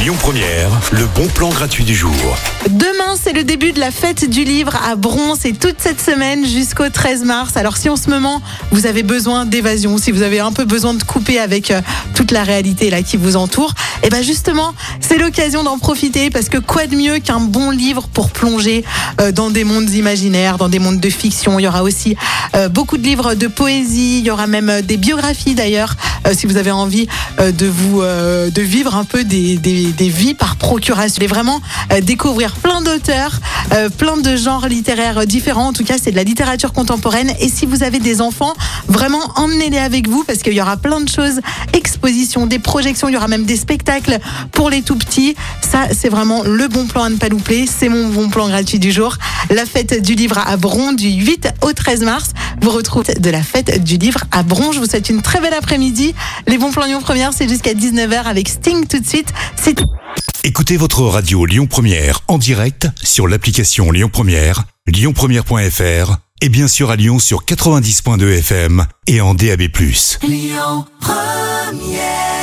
Lyon Première, le bon plan gratuit du jour. Demain, c'est le début de la fête du livre à Bron. C'est toute cette semaine jusqu'au 13 mars. Alors, si en ce moment, vous avez besoin d'évasion, si vous avez un peu besoin de couper avec euh, toute la réalité là qui vous entoure, et ben justement, c'est l'occasion d'en profiter parce que quoi de mieux qu'un bon livre pour plonger euh, dans des mondes imaginaires, dans des mondes de fiction. Il y aura aussi euh, beaucoup de livres de poésie. Il y aura même des biographies d'ailleurs, si vous avez envie euh, de vous euh, de vivre un peu des, des, des vies par procuration et vraiment euh, découvrir plein d'auteurs, euh, plein de genres littéraires différents. En tout cas, c'est de la littérature contemporaine. Et si vous avez des enfants, vraiment emmenez-les avec vous parce qu'il y aura plein de choses, expositions, des projections, il y aura même des spectacles pour les tout petits. Ça, c'est vraiment le bon plan à ne pas louper. C'est mon bon plan gratuit du jour. La fête du livre à Bron du 8 au 13 mars. Vous retrouvez de la fête du livre à Bron. Je vous souhaite une très belle après-midi. Les bons plans Lyon Première, c'est jusqu'à 19h avec Sting tout de suite. C'est Écoutez votre radio Lyon Première en direct sur l'application Lyon Première, lyonpremière.fr et bien sûr à Lyon sur 90.2 FM et en DAB+. Lyon Première.